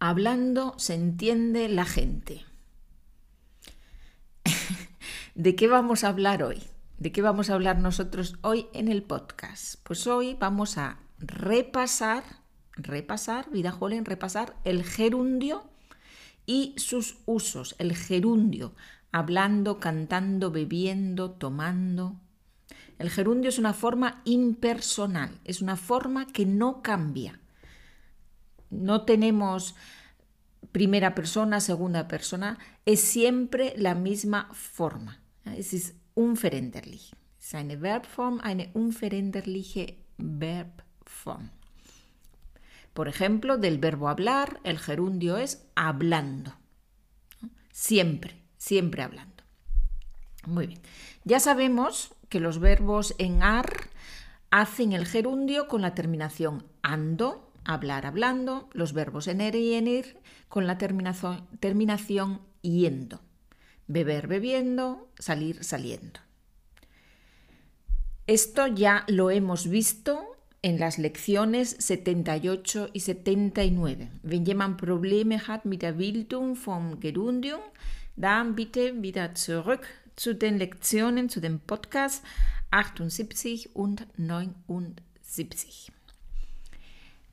Hablando se entiende la gente. ¿De qué vamos a hablar hoy? ¿De qué vamos a hablar nosotros hoy en el podcast? Pues hoy vamos a repasar, repasar, vida joven, repasar el gerundio y sus usos. El gerundio, hablando, cantando, bebiendo, tomando. El gerundio es una forma impersonal, es una forma que no cambia. No tenemos primera persona, segunda persona, es siempre la misma forma. Es ist unveränderlich. Es ist eine Verbform, eine unveränderliche Verbform. Por ejemplo, del verbo hablar, el gerundio es hablando. Siempre, siempre hablando. Muy bien. Ya sabemos que los verbos en ar hacen el gerundio con la terminación ando, hablar hablando, los verbos en er y en ir con la terminación, terminación yendo, beber bebiendo, salir saliendo. Esto ya lo hemos visto en las lecciones 78 y 79. Wenn jemand Probleme hat mit der Bildung vom Gerundium, dann bitte wieder zurück zu den Lektionen, zu dem Podcast 78 und 79.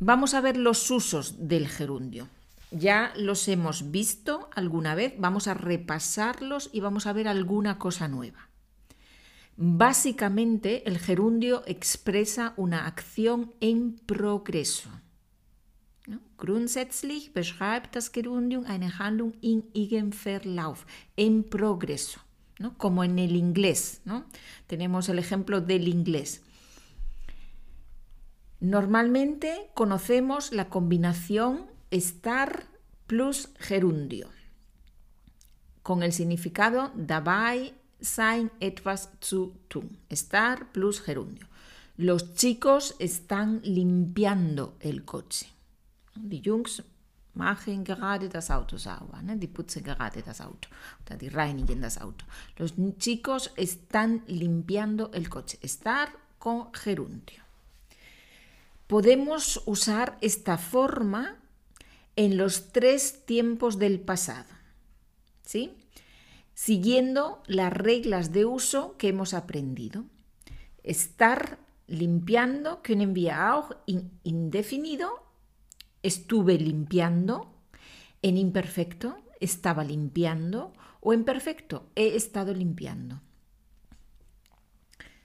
Vamos a ver los usos del gerundio. Ya los hemos visto alguna vez, vamos a repasarlos y vamos a ver alguna cosa nueva. Básicamente, el gerundio expresa una acción en progreso. Grundsätzlich beschreibt das Gerundium eine Handlung in ihrem Verlauf, en progreso, como en el inglés. ¿no? Tenemos el ejemplo del inglés. Normalmente conocemos la combinación estar plus gerundio, con el significado dabei sein etwas zu tun. Estar plus gerundio. Los chicos están limpiando el coche. Die Jungs machen gerade das Auto sauber, ne? die putzen gerade das Auto oder die reinigen das Auto. Los chicos están limpiando el coche. Estar con gerundio. Podemos usar esta forma en los tres tiempos del pasado, ¿sí? Siguiendo las reglas de uso que hemos aprendido. Estar limpiando können wir auch in indefinido, estuve limpiando, en imperfecto, estaba limpiando, o en perfecto, he estado limpiando.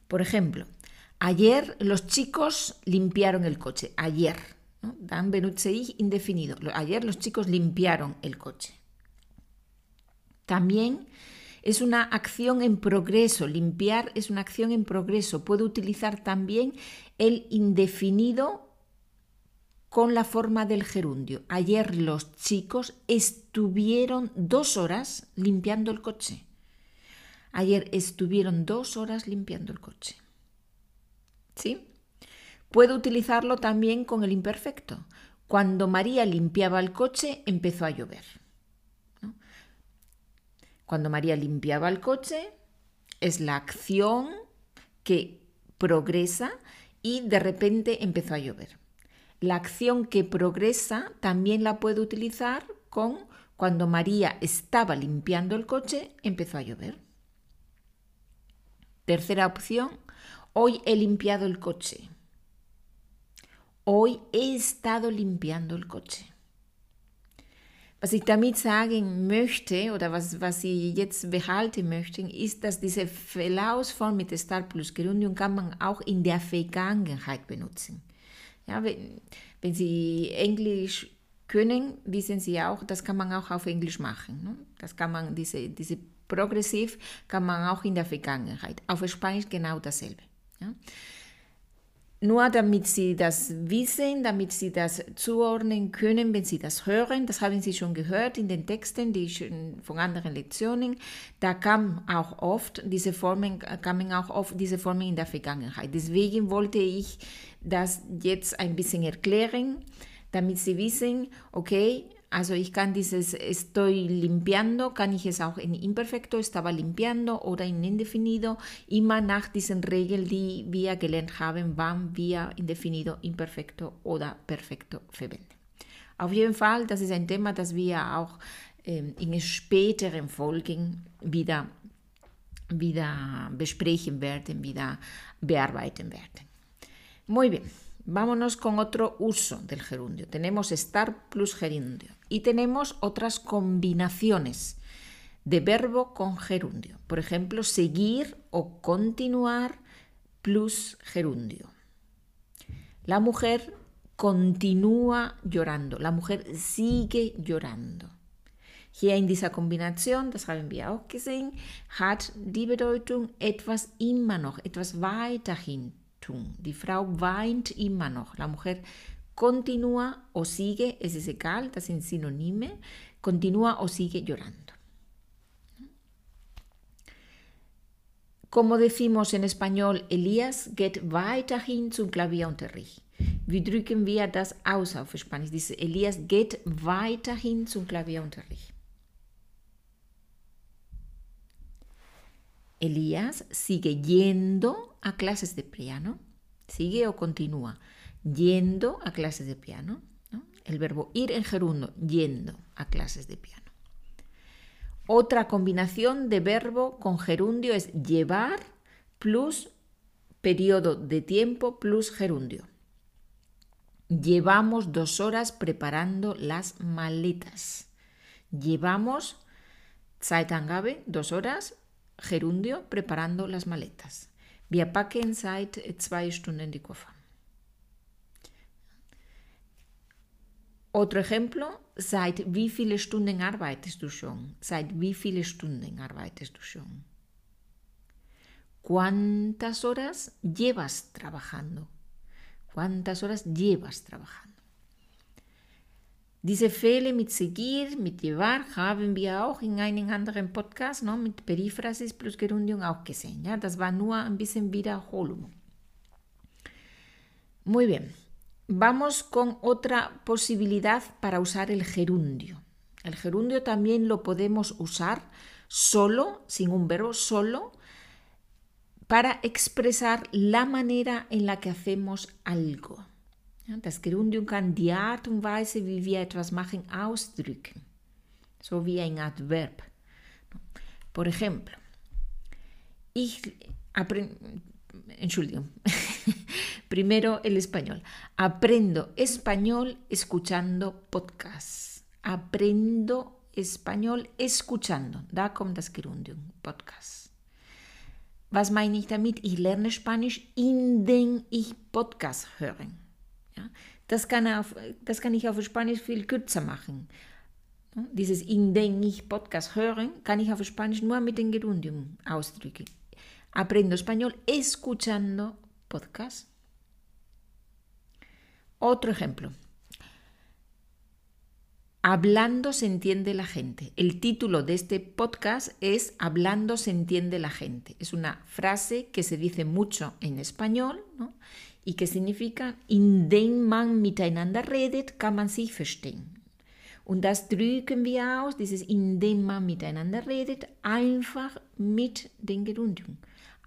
Por ejemplo, Ayer los chicos limpiaron el coche. Ayer. Dan benutze indefinido. Ayer los chicos limpiaron el coche. También es una acción en progreso. Limpiar es una acción en progreso. Puedo utilizar también el indefinido con la forma del gerundio. Ayer los chicos estuvieron dos horas limpiando el coche. Ayer estuvieron dos horas limpiando el coche. ¿Sí? Puedo utilizarlo también con el imperfecto. Cuando María limpiaba el coche, empezó a llover. Cuando María limpiaba el coche, es la acción que progresa y de repente empezó a llover. La acción que progresa también la puedo utilizar con cuando María estaba limpiando el coche, empezó a llover. Tercera opción, Hoy he limpiado el coche. Hoy he estado limpiando el coche. Was ich damit sagen möchte oder was, was ich jetzt behalten möchte, ist, dass diese Verlaufsform mit Star plus Gerundium kann man auch in der Vergangenheit benutzen. Ja, wenn, wenn Sie Englisch können, wissen Sie auch, das kann man auch auf Englisch machen. Ne? Das kann man, diese, diese Progressiv kann man auch in der Vergangenheit. Auf Spanisch genau dasselbe. Ja? Nur damit Sie das wissen, damit Sie das zuordnen können, wenn Sie das hören, das haben Sie schon gehört in den Texten, die von anderen Lektionen, da kam auch oft diese Formen, kamen auch oft diese Formen in der Vergangenheit. Deswegen wollte ich das jetzt ein bisschen erklären, damit Sie wissen, okay, Also ich kann dieses estoy limpiando, kann ich es auch in imperfecto, estaba limpiando oder in indefinido, immer nach diesen Regeln, die wir gelernt haben, wann wir indefinido, imperfecto oder perfecto verwenden. Auf jeden Fall, das ist ein Thema, das wir auch ähm, in späteren Folgen wieder, wieder besprechen werden, wieder bearbeiten werden. Muy bien, vámonos con otro uso del gerundio. Tenemos estar plus gerundio y tenemos otras combinaciones de verbo con gerundio. Por ejemplo, seguir o continuar plus gerundio. La mujer continúa llorando, la mujer sigue llorando. Hier in dieser Kombination, das haben wir auch gesehen, hat die Bedeutung etwas immer noch, etwas weiterhin tun. Die Frau weint immer noch. La mujer continúa o sigue, es es egal, das sind Synonyme, continúa o sigue llorando. Como decimos en español, Elias geht weiterhin zum Klavierunterricht. Wie drücken wir das aus auf Spanisch? Dice, Elias geht weiterhin zum Klavierunterricht. Elías sigue yendo a clases de piano. Sigue o continúa yendo a clases de piano. El verbo ir en gerundo, yendo a clases de piano. Otra combinación de verbo con gerundio es llevar plus periodo de tiempo plus gerundio. Llevamos dos horas preparando las maletas. Llevamos Zeitangabe, dos horas, gerundio, preparando las maletas. Wir packen seit zwei Stunden die Koffer. Otro ejemplo, seit wie viele Stunden arbeitest du schon? Seit wie viele Stunden arbeitest du schon? ¿Cuántas horas llevas trabajando? ¿Cuántas horas llevas trabajando? Diese Fehler mit seguir, mit llevar, haben wir auch in einem anderen Podcast mit Periphrase plus Gerundium auch gesehen. Das war nur ein bisschen Wiederholung. Muy bien. Vamos con otra posibilidad para usar el gerundio. El gerundio también lo podemos usar solo, sin un verbo, solo, para expresar la manera en la que hacemos algo. Ja, das Gerundium kann die Art und Weise, wie wir etwas machen, ausdrücken. So wie ein Adverb. Por ejemplo, ich Entschuldigung, primero el español. Aprendo español escuchando podcasts. Aprendo español escuchando. Da kommt das Gerundium, Podcast. Was meine ich damit? Ich lerne Spanisch, indem ich Podcast höre. Ja? Das, kann auf, das kann ich auf Spanisch viel kürzer machen. Dieses in den ich Podcast hören, kann ich auf Spanisch nur mit dem Gerundium ausdrücken. Aprendo español escuchando podcast. Otro ejemplo. Hablando se entiende la gente. El título de este podcast es Hablando se entiende la gente. Es una frase que se dice mucho en español ¿no? Y que significa, indem man miteinander redet, kann man sich verstehen. Und das drücken wir aus, dieses indem man miteinander redet, einfach mit den Gerundium.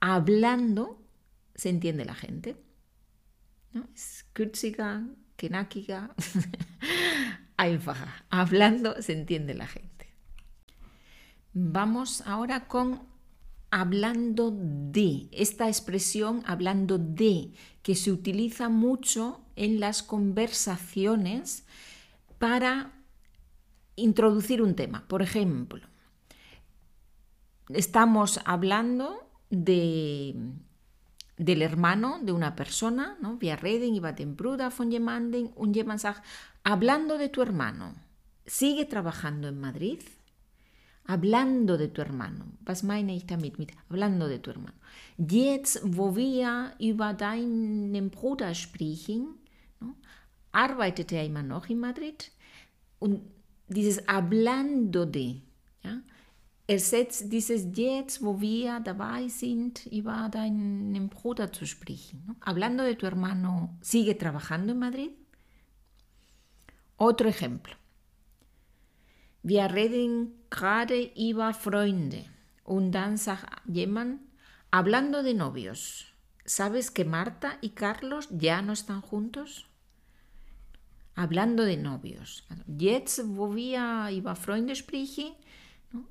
Hablando se entiende la gente. ¿no? Es kürziger, knackiger, einfacher. Hablando se entiende la gente. Vamos ahora con hablando de, esta expresión hablando de, que se utiliza mucho en las conversaciones para introducir un tema. Por ejemplo, estamos hablando de, del hermano de una persona, ¿no? Wir reden den Bruder von jemandem und jemand sagt, hablando de tu hermano, ¿sigue trabajando en Madrid? Hablando de tu hermano. Was meine ich damit? Mit hablando de tu hermano. Jetzt, wo wir über deinen Bruder sprechen, no, arbeitet er immer noch in Madrid und dieses hablando de, ja, ersetzt dieses jetzt, wo wir dabei sind, über deinen Bruder zu sprechen. No? Hablando de tu hermano, ¿sigue trabajando en Madrid? Otro ejemplo. Wir reden gerade über Freunde. Und dann sagt jemand, hablando de novios, ¿sabes que Marta y Carlos ya no están juntos? hablando de novios. Jetzt, wo wir über Freunde sprechen,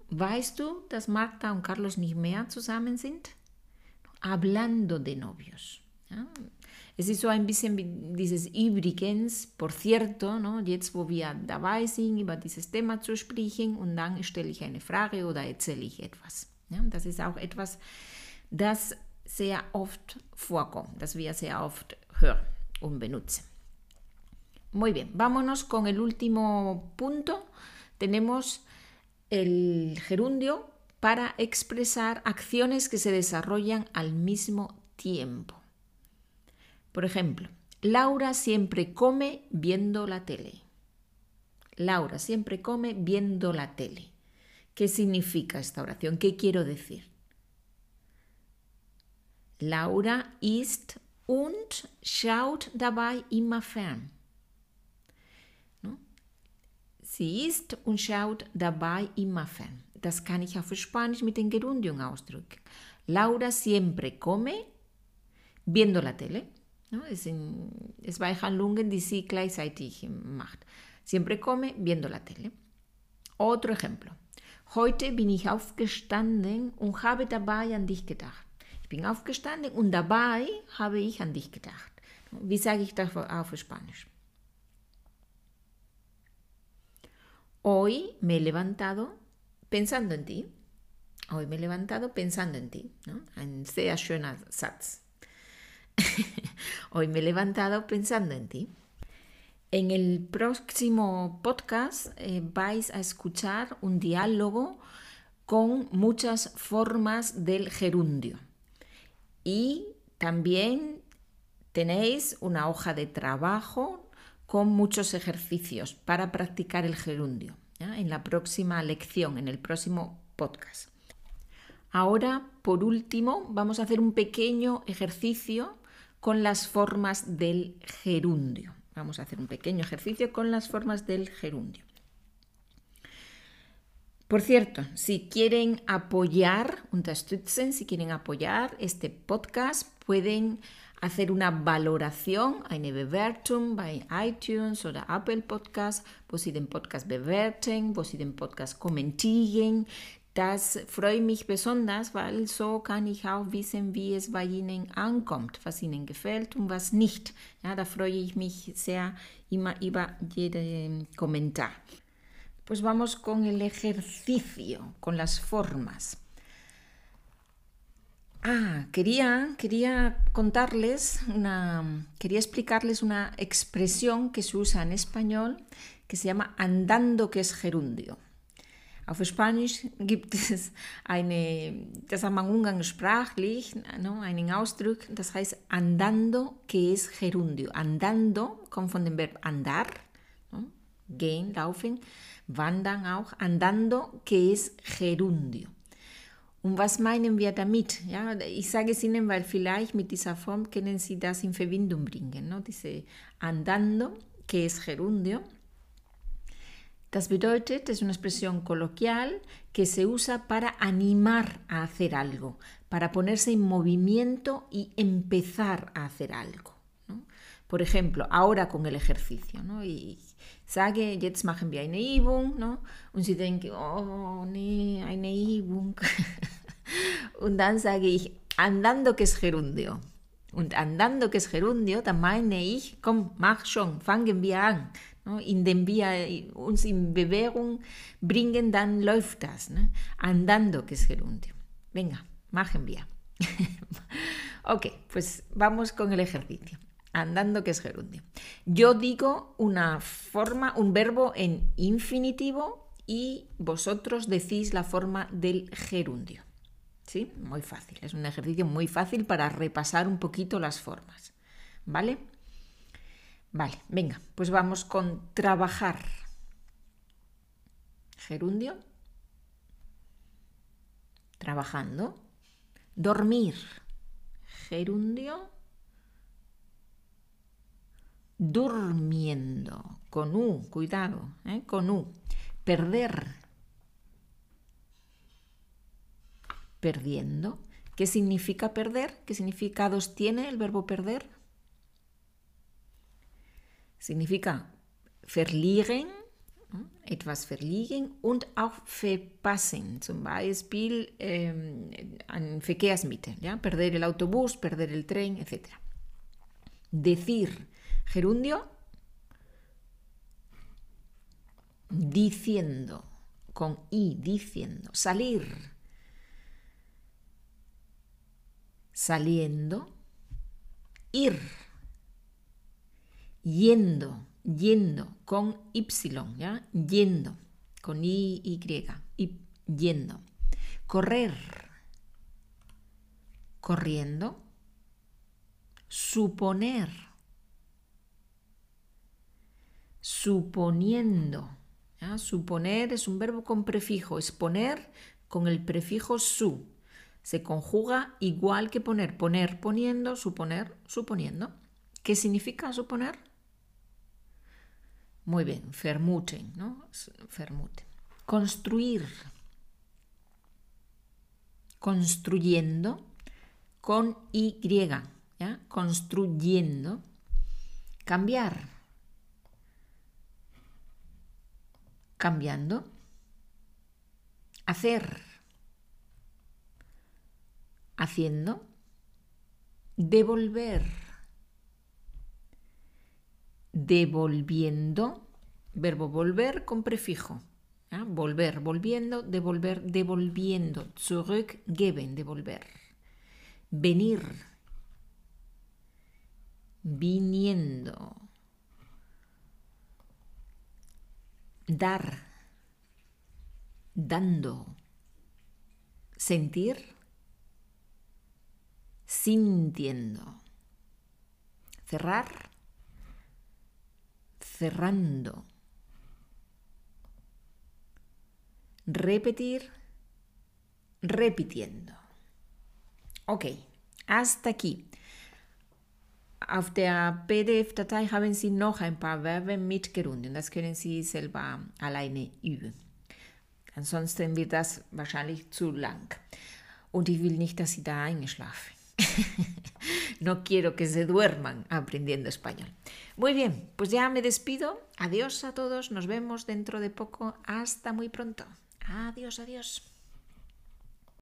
weißt du, dass Marta und Carlos nicht mehr zusammen sind? Hablando de novios. Es ist so ein bisschen wie dieses Übrigens, por cierto, no? jetzt wo wir dabei sind, über dieses Thema zu sprechen und dann stelle ich eine Frage oder erzähle ich etwas. Ja? Das ist auch etwas, das sehr oft vorkommt, das wir sehr oft hören und benutzen. Muy bien, vámonos con el último punto. Tenemos el gerundio para expresar acciones que se desarrollan al mismo tiempo. Por ejemplo, Laura siempre come viendo la tele. Laura siempre come viendo la tele. ¿Qué significa esta oración? ¿Qué quiero decir? Laura isst und schaut dabei immer fern. Sie isst und schaut dabei immer fern. Das kann ich auf Spanisch mit den Gerundium ausdrücken. Laura siempre come viendo la tele. ¿No? Es, in, es bei Handlungen, die sie gleichzeitig macht. Siempre come viendo la tele. Otro ejemplo. Heute bin ich aufgestanden und habe dabei an dich gedacht. Ich bin aufgestanden und dabei habe ich an dich gedacht. Wie sage ich das auf Spanisch? Hoy me he levantado pensando en ti. Hoy me he levantado pensando en ti. Ein sehr. Hoy me he levantado pensando en ti. En el próximo podcast eh, vais a escuchar un diálogo con muchas formas del gerundio. Y también tenéis una hoja de trabajo con muchos ejercicios para practicar el gerundio en la próxima lección, en el próximo podcast. Ahora, por último, vamos a hacer un pequeño ejercicio con las formas del gerundio. Vamos a hacer un pequeño ejercicio con las formas del gerundio. Por cierto, si quieren apoyar, unterstützen, si quieren apoyar este podcast, pueden hacer una valoración, eine Bewertung bei iTunes oder Apple Podcast, wo Sie den Podcast bewerten, wo Sie Podcast kommentieren. Das freut mich besonders, weil so kann ich auch wissen, wie es bei Ihnen ankommt, was Ihnen gefällt und was nicht. Ja, da freue ich mich sehr immer über jeden Kommentar. Pues vamos con el ejercicio, con las formas. Ah, quería, quería contarles una, quería explicarles una expresión que se usa en español que se llama andando que es gerundio. Auf Spanisch gibt es eine, das hat man umgangssprachlich, no, einen Ausdruck, das heißt andando que es gerundio. Andando kommt von dem Verb andar, no, gehen, laufen, wandern auch, andando que es gerundio. Und was meinen wir damit? Ja, ich sage es Ihnen, weil vielleicht mit dieser Form können Sie das in Verbindung bringen. ¿no? Diese andando, que es gerundio. Das bedeutet, es una expresión coloquial que se usa para animar a hacer algo, para ponerse en movimiento y empezar a hacer algo. Por ejemplo, ahora con el ejercicio. ¿no? Y sage, jetzt machen wir eine Übung. ¿no? Und Sie denken, oh, nee, eine Übung. Und dann sage ich, andando que es gerundio. Und andando que es gerundio, dann meine ich, komm, mach schon, fangen wir an. Ne? Indem wir uns in Bewegung bringen, dann läuft das. Andando que es gerundio. Venga, machen wir. ok, pues vamos con el ejercicio. Andando que es gerundio. Yo digo una forma, un verbo en infinitivo y vosotros decís la forma del gerundio. ¿Sí? Muy fácil. Es un ejercicio muy fácil para repasar un poquito las formas. ¿Vale? Vale, venga, pues vamos con trabajar. Gerundio. Trabajando. Dormir. Gerundio. Durmiendo. Con U, cuidado, ¿eh? con U. Perder perdiendo. ¿Qué significa perder? ¿Qué significados tiene el verbo perder? Significa verlieren, etwas verlieren und auch verpassen, zum Beispiel ähm, perder el autobús, perder el tren, etc. Decir, gerundio, diciendo, con i, diciendo, salir, saliendo, ir, yendo, yendo, con y, ¿ya? Yendo, con y, y, yendo. Correr, corriendo. Suponer, suponiendo. Suponer es un verbo con prefijo, exponer con el prefijo su. Se conjuga igual que poner, poner, poniendo, suponer, suponiendo. ¿Qué significa suponer? Muy bien, vermuten, ¿no? Vermuten. Construir. Construyendo con Y, ¿ya? Construyendo. Cambiar. Cambiando. Hacer. Haciendo. Devolver devolviendo, verbo volver con prefijo. Volver, volviendo, devolver, devolviendo. Zurückgeben, devolver. Venir, viniendo. Dar, dando. Sentir, sintiendo. Cerrar, cerrando. Repetir, repitiendo. Okay, hasta aquí. Auf der PDF-Datei haben Sie noch ein paar Verben mit Gerundium. Das können Sie selber alleine üben. Ansonsten wird das wahrscheinlich zu lang. Und ich will nicht, dass Sie da eingeschlafen. no quiero que se duerman aprendiendo español. Muy bien, pues ya me despido. Adiós a todos, nos vemos dentro de poco. Hasta muy pronto. Adiós, adiós.